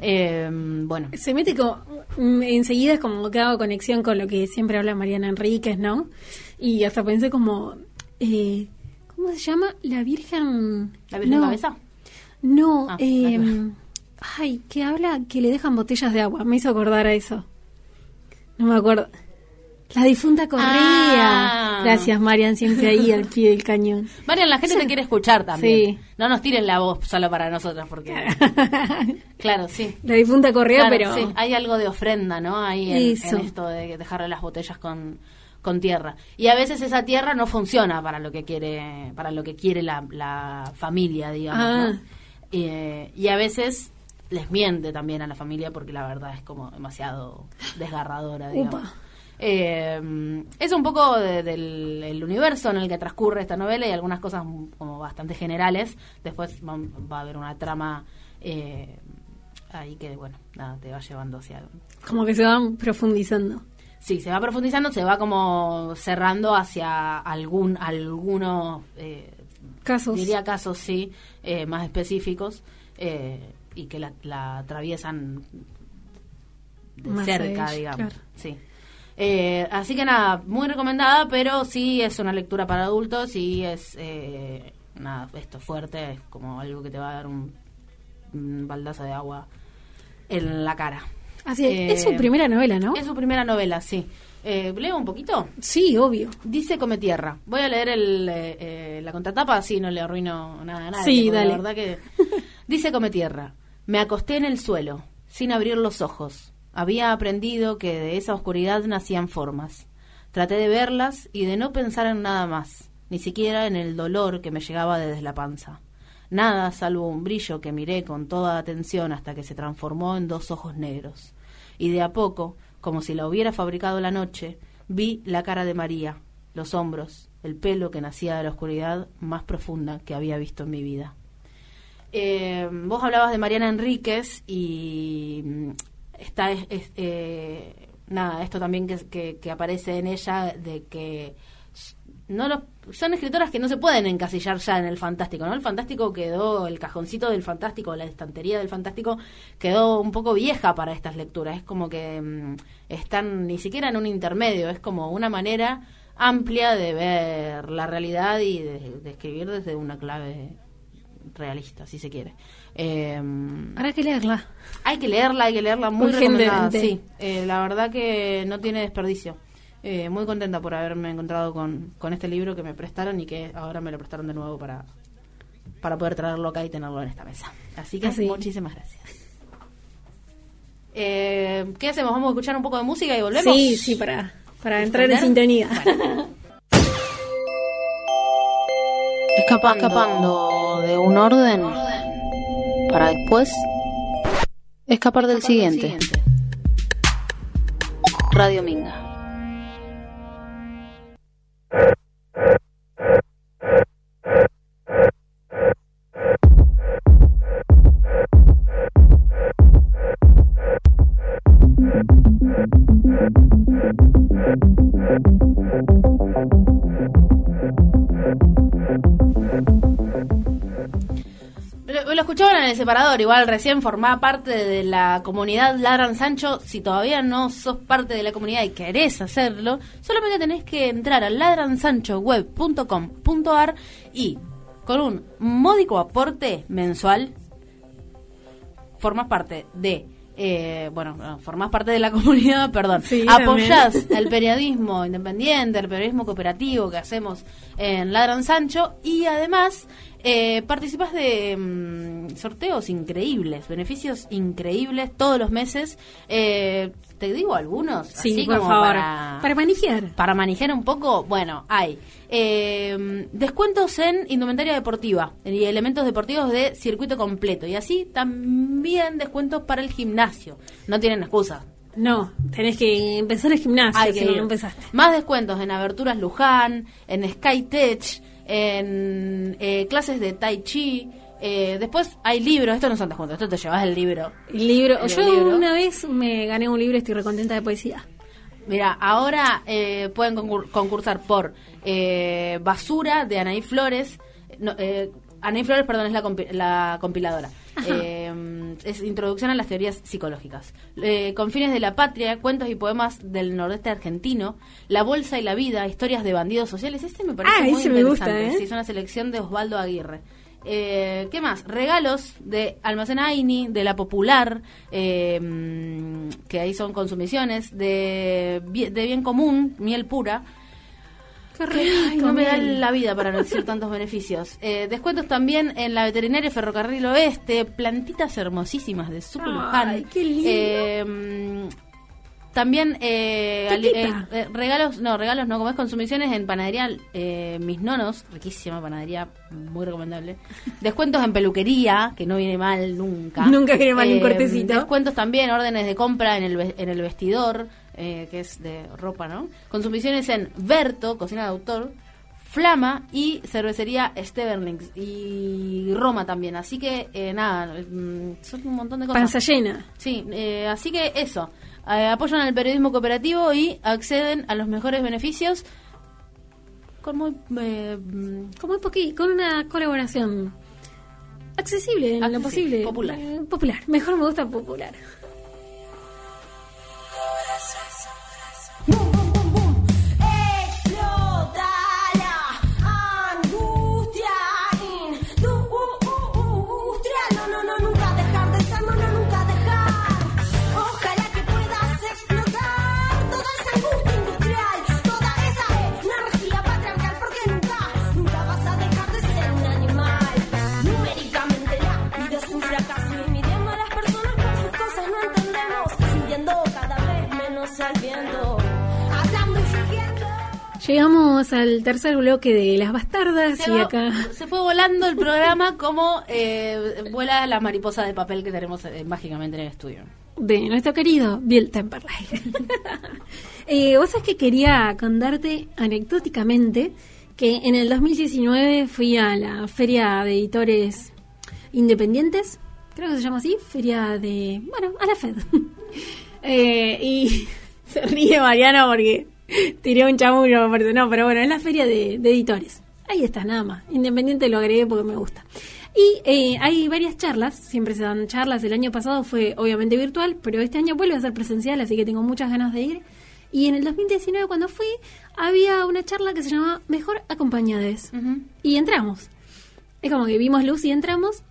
Eh, bueno. Se mete como. Mm, enseguida es como que hago conexión con lo que siempre habla Mariana Enríquez, ¿no? Y hasta pensé como. Eh, ¿Cómo se llama? La Virgen. ¿La Virgen no. Cabeza? No, ah, eh, ay, que habla que le dejan botellas de agua. Me hizo acordar a eso. No me acuerdo. La difunta corría. Ah. Gracias, Marian, siempre ahí al pie del cañón. Marian, la gente te quiere escuchar también. No nos tiren la voz solo para nosotras, porque. claro, sí. La difunta corría, pero. Sí, hay algo de ofrenda, ¿no? Ahí en, esto de dejarle las botellas con, con tierra. Y a veces esa tierra no funciona para lo que quiere, para lo que quiere la, familia, digamos. Ah. Eh, y a veces les miente también a la familia porque la verdad es como demasiado desgarradora, digamos. Eh, es un poco del universo en el que transcurre esta novela y algunas cosas como bastante generales. Después va, a haber una trama eh, ahí que, bueno, nada, te va llevando hacia... Como que se van profundizando. Sí, se va profundizando, se va como cerrando hacia algún algunos eh, Casos. diría casos sí eh, más específicos eh, y que la, la atraviesan de Más cerca, de- digamos. claro. Sí. Eh, así que nada, muy recomendada, pero sí es una lectura para adultos y es eh, nada, esto fuerte, es como algo que te va a dar un, un baldazo de agua en la cara. Así es. Eh, es su primera novela, ¿no? Es su primera novela, sí. Eh, ¿Leo un poquito? Sí, obvio. Dice Come Tierra. Voy a leer el, eh, eh, la contratapa, así no le arruino nada a nadie. Sí, dale. La verdad que... Dice Come Tierra. Me acosté en el suelo, sin abrir los ojos. Había aprendido que de esa oscuridad nacían formas. Traté de verlas y de no pensar en nada más, ni siquiera en el dolor que me llegaba desde la panza. Nada salvo un brillo que miré con toda atención hasta que se transformó en dos ojos negros. Y de a poco, como si la hubiera fabricado la noche, vi la cara de María, los hombros, el pelo que nacía de la oscuridad más profunda que había visto en mi vida. Eh, vos hablabas de Mariana Enríquez y está es- es, eh, nada esto también que, que, aparece en ella de que no los, son escritoras que no se pueden encasillar ya en el fantástico, ¿no? El fantástico quedó, el cajoncito del fantástico, la estantería del fantástico quedó un poco vieja para estas lecturas. Es como que mm, están ni siquiera en un intermedio, es como una manera amplia de ver la realidad y de escribir desde una clave realista, si se quiere. Eh, Habrá que leerla. hay que leerla, hay que leerla muy recomendada. Sí, Eh, la verdad que no tiene desperdicio. Eh, muy contenta por haberme encontrado con, con este libro que me prestaron y que ahora me lo prestaron de nuevo para, para poder traerlo acá y tenerlo en esta mesa. Así que Así. muchísimas gracias. Eh, ¿Qué hacemos? ¿Vamos a escuchar un poco de música y volvemos? Sí, sí, para, para entrar en sintonía. Escapando, escapando de un orden para después escapar del siguiente. Radio Minga. Separador, igual recién formaba parte de la comunidad Ladran Sancho. Si todavía no sos parte de la comunidad y querés hacerlo, solamente tenés que entrar a ladransanchoweb.com.ar y con un módico aporte mensual formas parte de eh, bueno, no, formás parte de la comunidad, perdón, Sí, apoyás el periodismo independiente, el periodismo cooperativo que hacemos en Ladran Sancho y además eh, participas de mm, sorteos increíbles, beneficios increíbles todos los meses. Eh, te digo algunos, Sí, así por como favor. para, Para manejar. para manejar un poco, bueno, hay eh, descuentos en indumentaria deportiva y elementos deportivos de circuito completo. Y así también descuentos para el gimnasio. No tienen excusa. No, tenés que empezar el gimnasio Hay si que no empezaste. Más descuentos en Aberturas Luján, en Skytech, en eh, clases de Tai Chi. Eh, después hay libros, estos no son descuentos, esto te llevas el libro. El libro. El Yo libro. una vez me gané un libro y estoy recontenta de poesía. Mira, ahora eh, pueden concur- concursar por eh, Basura de Anaí Flores. No, eh, Anaí Flores, perdón, es la, compi- la compiladora. Eh, es Introducción a las Teorías Psicológicas. Eh, con fines de la patria, cuentos y poemas del nordeste argentino. La Bolsa y la Vida, historias de bandidos sociales. Este me parece Ah, muy ese me gusta, interesante. Sí, es una selección de Osvaldo Aguirre. Eh, ¿Qué más? Regalos de Almacén Aini, de La Popular, eh, que ahí son consumiciones, de, de Bien Común, Miel Pura. Qué ay, rico, no me da la vida para decir tantos beneficios. Eh, descuentos también en la veterinaria Ferrocarril Oeste, plantitas hermosísimas de Super Ay, qué lindo. Eh, también eh, eh, eh, regalos, no, regalos no, como es consumiciones en panadería eh, Mis Nonos, riquísima panadería, muy recomendable. Descuentos en peluquería, que no viene mal nunca. Eh, Nunca viene mal un cortecito. Descuentos también, órdenes de compra en el, en el vestidor, eh, que es de ropa, ¿no? Consumiciones en Berto, cocina de autor, Flama y cervecería Steverlings y Roma también. Así que eh, nada, mm, son un montón de cosas. Panza llena. Sí, eh, así que eso. Eh, apoyan al periodismo cooperativo y acceden a los mejores beneficios con muy eh, un poqui- con una colaboración accesible en lo Accesible, posible. popular. Eh, popular. Mejor me gusta popular. Llegamos al tercer bloque de Las Bastardas se, y va- acá... se fue volando el programa como eh, vuela la mariposa de papel que tenemos eh, mágicamente en el estudio. de nuestro querido Bill Temperley. eh, Vos sabés que quería contarte anecdóticamente que en el 2019 fui a la Feria de Editores Independientes, creo que se llama así, Feria de... bueno, a la FED. Eh, y se ríe Mariano porque tiré un chamullo, no, pero bueno, es la Feria de, de Editores. Ahí está, nada más. Independiente lo agregué porque me gusta. Y eh, hay varias charlas, siempre se dan charlas. El año pasado fue obviamente virtual, pero este año vuelve a ser presencial, así que tengo muchas ganas de ir. Y en el 2019, cuando fui, había una charla que se llamaba Mejor Acompañades. Y entramos. Es como que vimos luz y entramos.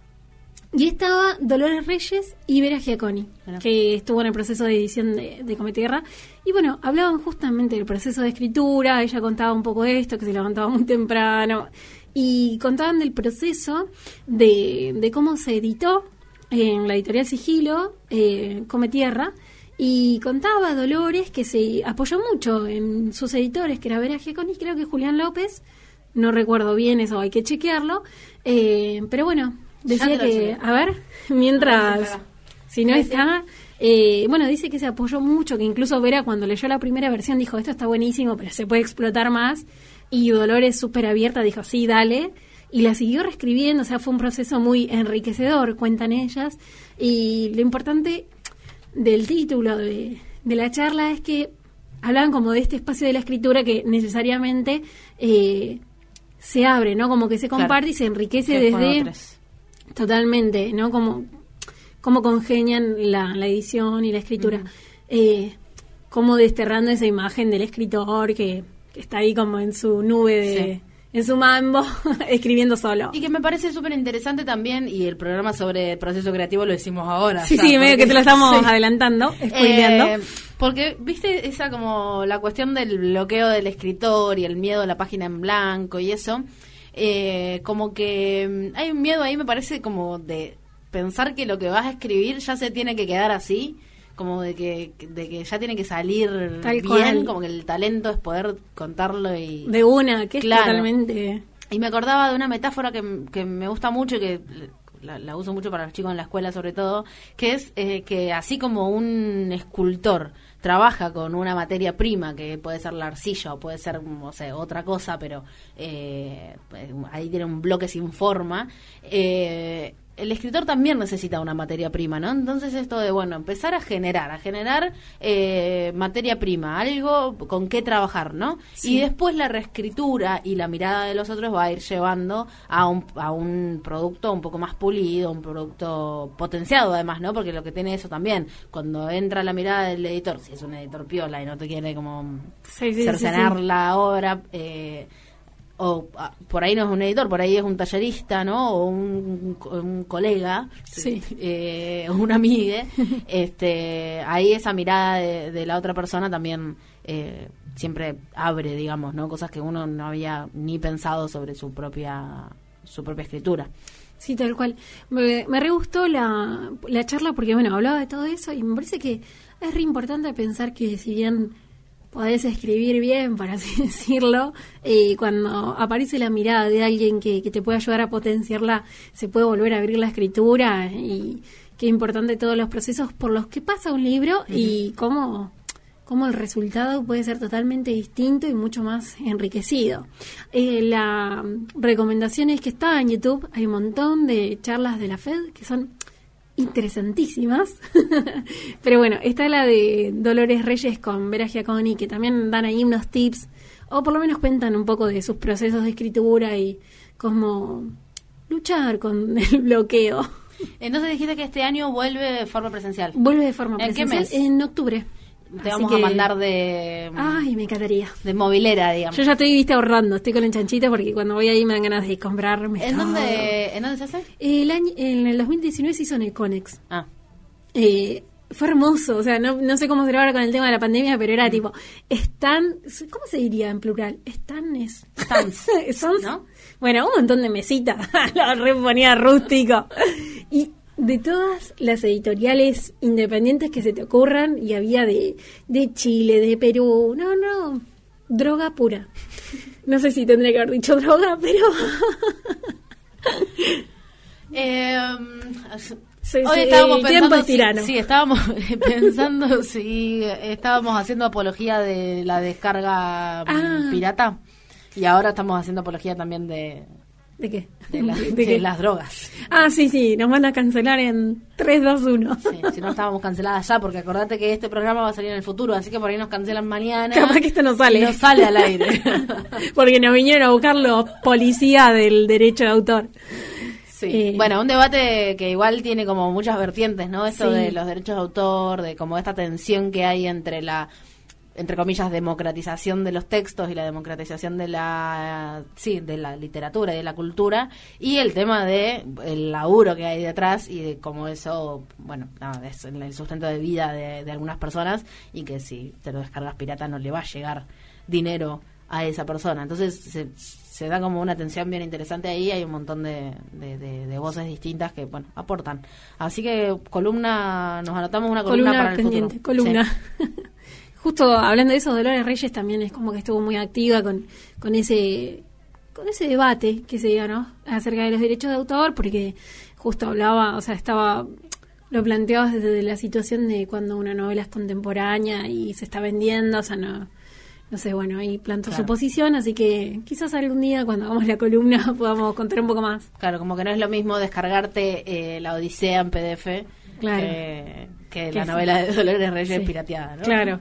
Y estaba Dolores Reyes y Vera Giaconi, que estuvo en el proceso de edición de, de Come Tierra. Y bueno, hablaban justamente del proceso de escritura, ella contaba un poco de esto, que se levantaba muy temprano, y contaban del proceso de, de cómo se editó en la editorial Sigilo, eh, Come Tierra, y contaba Dolores que se apoyó mucho en sus editores, que era Vera Giaconi, creo que Julián López, no recuerdo bien eso, hay que chequearlo, eh, pero bueno, decía que, a ver, mientras, si no está, eh, bueno, dice que se apoyó mucho, que incluso Vera cuando leyó la primera versión dijo, esto está buenísimo, pero se puede explotar más, y Dolores súper abierta dijo, sí, dale, y la siguió reescribiendo, o sea, fue un proceso muy enriquecedor, cuentan ellas, y lo importante del título de, de la charla es que hablan como de este espacio de la escritura que necesariamente eh, se abre, ¿no? Como que se Claro. comparte y se enriquece Que desde. Totalmente, ¿no? Como cómo congenian la, la edición y la escritura. Eh, cómo desterrando esa imagen del escritor que, que está ahí como en su nube de... Sí. En su mambo, escribiendo solo. Y que me parece súper interesante también, y el programa sobre el proceso creativo lo decimos ahora. Sí, sí, medio que te lo estamos Sí. adelantando. Eh, porque, viste, esa como la cuestión del bloqueo del escritor y el miedo a la página en blanco y eso, eh, como que mm, hay un miedo ahí, me parece, como de pensar que lo que vas a escribir ya se tiene que quedar así, como de que, de que ya tiene que salir Tal bien, cual. como que el talento es poder contarlo y... de una, que es Claro. totalmente... Y me acordaba de una metáfora que, que me gusta mucho y que la, la uso mucho para los chicos en la escuela sobre todo, que es eh, que así como un escultor trabaja con una materia prima, que puede ser la arcilla o puede ser, no sé, otra cosa, pero eh, pues, ahí tiene un bloque sin forma, eh, el escritor también necesita una materia prima, ¿no? Entonces esto de, bueno, empezar a generar, a generar eh, materia prima, algo con qué trabajar, ¿no? Y después la reescritura y la mirada de los otros va a ir llevando a un, a un producto un poco más pulido, un producto potenciado además, ¿no? Porque lo que tiene eso también, cuando entra la mirada del editor, si es un editor piola y no te quiere como Sí, cercenar la obra, eh, o ah, por ahí no es un editor, por ahí es un tallerista, ¿no? O un, un colega, Sí. eh, o una amiga, este, ahí esa mirada de, de la otra persona también eh, siempre abre, digamos, ¿no? Cosas que uno no había ni pensado sobre su propia su propia escritura. Sí, tal cual. Me, me re gustó la, la charla porque, bueno, hablaba de todo eso y me parece que es re importante pensar que si bien podés escribir bien, para así decirlo, eh, cuando aparece la mirada de alguien que, que te puede ayudar a potenciarla, se puede volver a abrir la escritura y qué importante todos los procesos por los que pasa un libro y cómo cómo el resultado puede ser totalmente distinto y mucho más enriquecido. Eh, la recomendación es que está en YouTube, hay un montón de charlas de la FED que son interesantísimas. Pero bueno, está la de Dolores Reyes con Vera Giaconi, que también dan ahí unos tips, o por lo menos cuentan un poco de sus procesos de escritura y cómo luchar con el bloqueo. Entonces dijiste que este año vuelve de forma presencial. Vuelve de forma ¿En qué presencial mes? en octubre. Te Así vamos a mandar de, Ay, me encantaría. de movilera, digamos. Yo ya estoy, viste, ahorrando. Estoy con el chanchito porque cuando voy ahí me dan ganas de comprarme ¿En todo. dónde, ¿En dónde se hace? El año, en el 2019 se hizo en el Conex. Ah, Eh, fue hermoso, o sea, no, no sé cómo será ahora con el tema de la pandemia, pero era tipo, están, ¿cómo se diría en plural? Están es... Stands, Stands. ¿no? Bueno, un montón de mesitas, lo reponía rústico. Y de todas las editoriales independientes que se te ocurran, y había de, de Chile, de Perú, no, no, droga pura. No sé si tendría que haber dicho droga, pero... Eh, Sí, hoy sí, estábamos el pensando es si-. Sí, estábamos pensando si estábamos haciendo apología de la descarga mm, Ah. pirata y ahora estamos haciendo apología también de, ¿De qué? de, la- ¿De de qué? las drogas. Ah, sí, sí, nos van a cancelar en 3, 2, 1. Sí, si no estábamos canceladas ya, porque acordate que este programa va a salir en el futuro, así que por ahí nos cancelan mañana. Capaz que esto no sale. Y No sale al aire. Porque nos vinieron a buscar los policías del derecho de autor. Sí. Eh, bueno, un debate que igual tiene como muchas vertientes, ¿no? Esto Sí. de los derechos de autor, de como esta tensión que hay entre la entre comillas democratización de los textos y la democratización de la sí, de la literatura y de la cultura y el tema de el laburo que hay detrás y de cómo eso, bueno, nada, es el sustento de vida de, de algunas personas y que si te lo descargas pirata no le va a llegar dinero a esa persona. Entonces se, se da como una tensión bien interesante ahí, hay un montón de, de, de- de voces distintas que, bueno, aportan. Así que columna, nos anotamos una columna, Columna para el pendiente, futuro. columna. Justo hablando de eso, Dolores Reyes también es como que estuvo muy activa con, con ese con ese debate que se dio, ¿no? Acerca de los derechos de autor, porque justo hablaba, o sea, estaba lo planteaba desde la situación de cuando una novela es contemporánea y se está vendiendo, o sea, no no sé, bueno, ahí plantó Claro. su posición, así que quizás algún día cuando hagamos la columna podamos contar un poco más. Claro, como que no es lo mismo descargarte eh, la Odisea en PDF Claro. que, que la novela de Dolores Reyes Sí. pirateada, ¿no? Claro.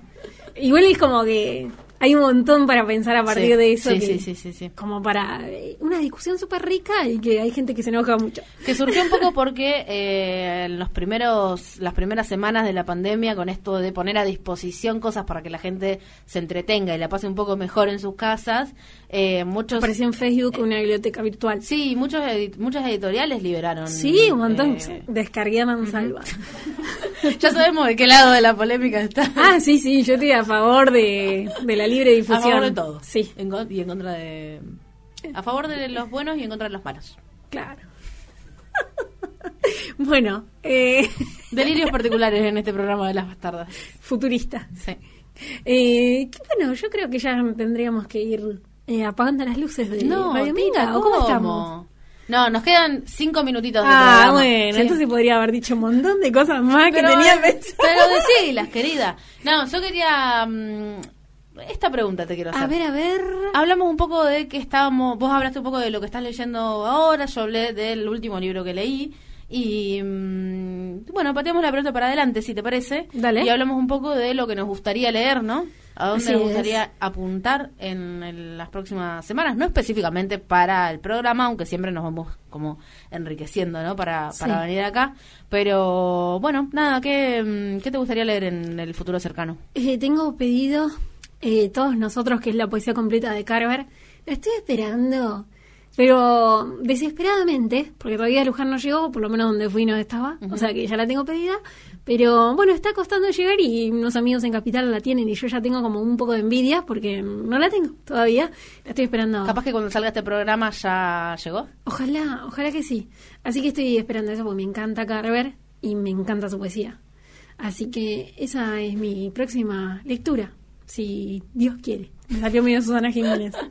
Igual es como que hay un montón para pensar a partir Sí, de eso. sí, que- sí, sí. Como para eh, una discusión súper rica y que hay gente que se enoja mucho. Que surgió un poco porque eh, en los primeros, las primeras semanas de la pandemia, con esto de poner a disposición cosas para que la gente se entretenga y la pase un poco mejor en sus casas, eh, muchos Apareció en Facebook una biblioteca virtual. sí, muchos edi- muchas editoriales liberaron. Sí, un montón. eh, Descargué a mansalva. ya sabemos de qué lado de la polémica está. ah, sí, sí, yo estoy a favor de, de la libre a difusión. favor de todo. Sí, En y en contra de. A favor de los buenos y en contra de los malos. claro. bueno, eh, Delirios particulares en este programa de las bastardas. futurista. Sí. Eh, que bueno, yo creo que ya tendríamos que ir eh, apagando las luces de No, Radio Tina, Minga, ¿o cómo estamos? No, nos quedan cinco minutitos de Ah, programa. bueno, Sí. entonces podría haber dicho un montón de cosas más que tenía pensado. Pero decilas, querida. No, yo quería... mm, esta pregunta te quiero hacer. A ver, a ver. Hablamos un poco de que estábamos... Vos hablaste un poco de lo que estás leyendo ahora, yo hablé del último libro que leí. Y mm, bueno, pateamos la pelota para adelante, si te parece. Dale. Y hablamos un poco de lo que nos gustaría leer, ¿no? A dónde Así nos es. gustaría apuntar en, las próximas semanas. No específicamente para el programa, aunque siempre nos vamos como enriqueciendo, ¿no? Para, para Sí. venir acá. Pero bueno, nada, ¿qué, mm, ¿qué te gustaría leer en el futuro cercano? Eh, tengo pedido eh, Todos Nosotros, que es la poesía completa de Carver. Lo estoy esperando, pero desesperadamente, porque todavía Luján no llegó, por lo menos donde fui no estaba, o sea que ya la tengo pedida. Pero bueno, está costando llegar y unos amigos en Capital la tienen y yo ya tengo como un poco de envidia porque no la tengo todavía. La estoy esperando. Capaz que cuando salga este programa ya llegó. Ojalá, ojalá que sí. Así que estoy esperando eso porque me encanta Carver y me encanta su poesía. Así que esa es mi próxima lectura, si Dios quiere. Me salió medio Susana Jiménez.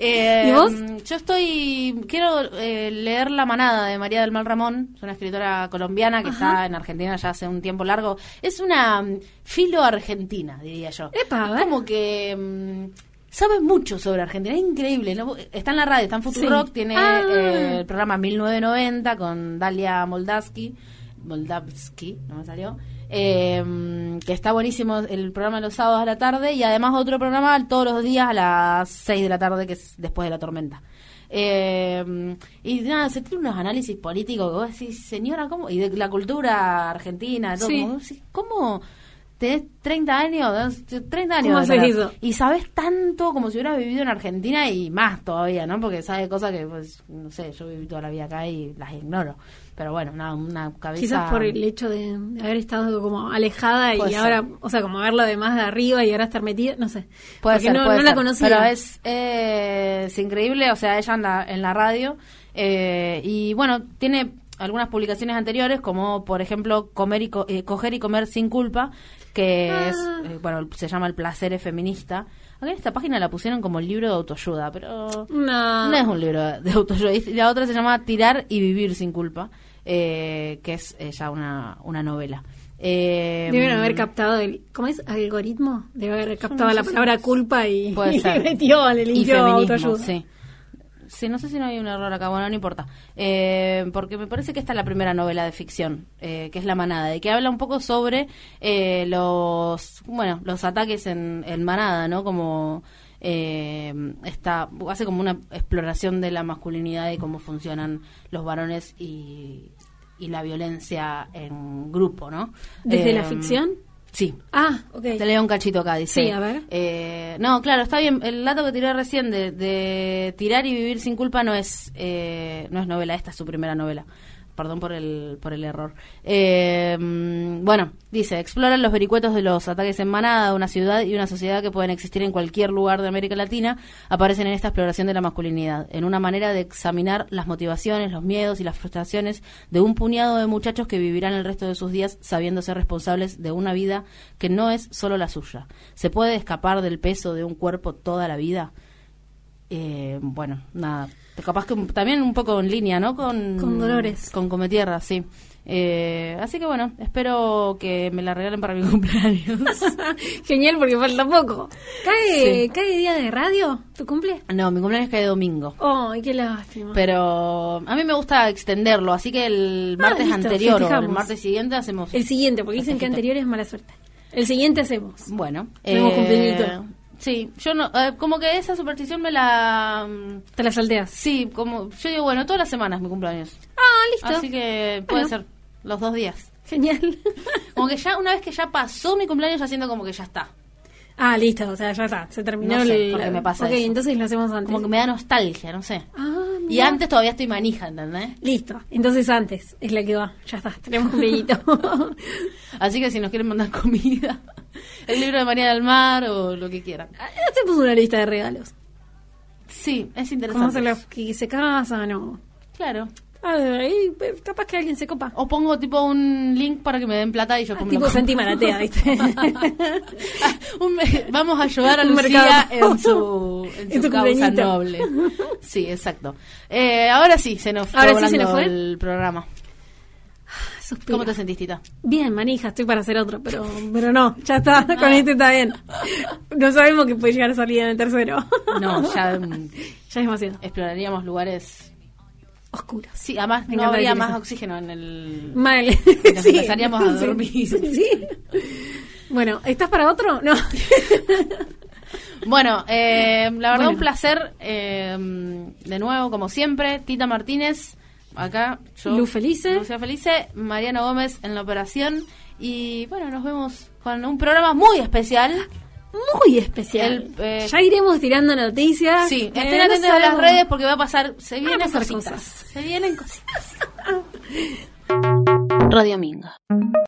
Eh, ¿Y vos? Yo estoy. Quiero eh, leer La Manada de María del Mal Ramón. Es una escritora colombiana que está en Argentina ya hace un tiempo largo. Es una mm, filo argentina, diría yo. Epa, Es como que. mm, Sabe mucho sobre Argentina, es increíble. ¿no? Está en la radio, está en Futurock, Sí. tiene Ah. eh, el programa 1990 con Dalia Moldavsky, Moldavsky, no me salió, eh, que está buenísimo el programa los sábados a la tarde y además otro programa todos los días a las 6 de la tarde, que es después de la tormenta. Eh, y nada, se tiene unos análisis políticos que vos decís, señora, ¿cómo? Y de la cultura argentina, todo, Sí. como ¿cómo? Tenés 30 años, 30 años. ¿Cómo? Y sabes tanto como si hubieras vivido en Argentina y más todavía, ¿no? Porque sabes cosas que, pues, no sé, yo viví toda la vida acá y las ignoro. Pero bueno, nada, una cabeza... Quizás por el hecho de, de haber estado como alejada y ser. ahora, o sea, como verla de más de arriba y ahora estar metida, no sé. Puede Porque ser, no, puede no la conocía. Pero es, eh, es increíble, o sea, ella en la, en la radio. eh, y bueno, tiene algunas publicaciones anteriores, como por ejemplo Comer y Co- eh, Coger y Comer sin culpa, que Ah. es, eh, bueno, se llama El placer es feminista. Acá en esta página la pusieron como libro de autoayuda, pero No. no es un libro de autoayuda. La otra se llama Tirar y vivir sin culpa, eh, que es eh, ya una, una novela. Eh, Deben haber captado el. ¿Cómo es? ¿Algoritmo? Debe haber captado no la si- palabra culpa y, y le metió, le limpió autoayuda. sí. Sí, no sé si no hay un error acá, bueno, no importa. Eh, porque me parece que esta es la primera novela de ficción, eh, que es La Manada, y que habla un poco sobre eh, los, bueno, los ataques en, en manada, ¿no? Como eh, está, hace como una exploración de la masculinidad y cómo funcionan los varones y, y la violencia en grupo, ¿no? ¿Desde la Eh, ficción? Sí, Ah, ok. te leo un cachito acá, dice. Sí, a ver. Eh, no, claro, está bien. El dato que tiré recién de, de tirar y vivir sin culpa no es eh, no es novela. Esta es su primera novela. Perdón por el, por el error. Eh, bueno, dice, exploran los vericuetos de los ataques en manada una ciudad y una sociedad que pueden existir en cualquier lugar de América Latina, aparecen en esta exploración de la masculinidad, en una manera de examinar las motivaciones, los miedos y las frustraciones de un puñado de muchachos que vivirán el resto de sus días sabiendo ser responsables de una vida que no es solo la suya. ¿Se puede escapar del peso de un cuerpo toda la vida? Eh, bueno, nada. Capaz que también un poco en línea, ¿no? Con, Con Dolores. Con Cometierra, sí. Eh, así que bueno, espero que me la regalen para mi cumpleaños. Genial, porque falta poco. ¿Cae, Sí. ¿Cae día de radio? ¿Tu cumple? no, mi cumpleaños cae domingo. Ay, qué lástima. Pero a mí me gusta extenderlo, así que el Ah, martes listo, anterior o el martes siguiente hacemos... El siguiente, porque dicen que anterior es mala suerte. El siguiente hacemos. Bueno. Cumpleañito. Sí, yo no... eh, como que esa superstición me la... mm, Te la salteas. Sí, como... Yo digo, bueno, todas las semanas mi cumpleaños. Ah, listo. Así que puede Bueno. ser los dos días. Genial. Como que ya una vez que ya pasó mi cumpleaños, ya siento como que ya está. ah, listo, o sea, ya está. Se terminó No sé, el. porque me pasa Ok, eso. entonces lo hacemos antes. Como que me da nostalgia, no sé. Ah, Y mira. antes todavía estoy manija, ¿entendés? Listo, entonces antes es la que va. Ya está, tenemos cumpleañito. Así que si nos quieren mandar comida, el libro de María del Mar o lo que quieran. Hacemos una lista de regalos. Sí, es ¿Cómo interesante. se los que se casan o.? Claro. Ah, ahí, eh, capaz que alguien se copa. O pongo tipo un link para que me den plata y yo Ah, como tipo Santi. Maratea, ¿viste? Ah, un vamos a ayudar a Un Lucía mercado. en su, en En su su causa noble. Sí, exacto. Eh, ahora sí, se nos fue Ahora sí se nos fue. el programa. Suspiro. ¿Cómo te sentís, Tita? Bien, manija, estoy para hacer otro, pero, pero no, ya está, con este está bien. No sabemos que puede llegar a salir en el tercero. No, ya mm, Ya es demasiado. exploraríamos lugares... Oscuros. Sí, además Me no habría más oxígeno en el... Mal. nos empezaríamos a dormir. Sí. Bueno, ¿estás para otro? No. Bueno, eh, la verdad Bueno. un placer eh, de nuevo, como siempre, Tita Martínez, acá, yo, Lu Felice. Lucía Felice, Mariano Gómez en la operación y bueno, nos vemos con un programa muy especial. Muy especial. El, eh, ya iremos tirando noticias. Sí, Eh, estén no atentos a las redes porque va a pasar, se vienen pasar cositas, cosas. se vienen cositas. Radio Minga.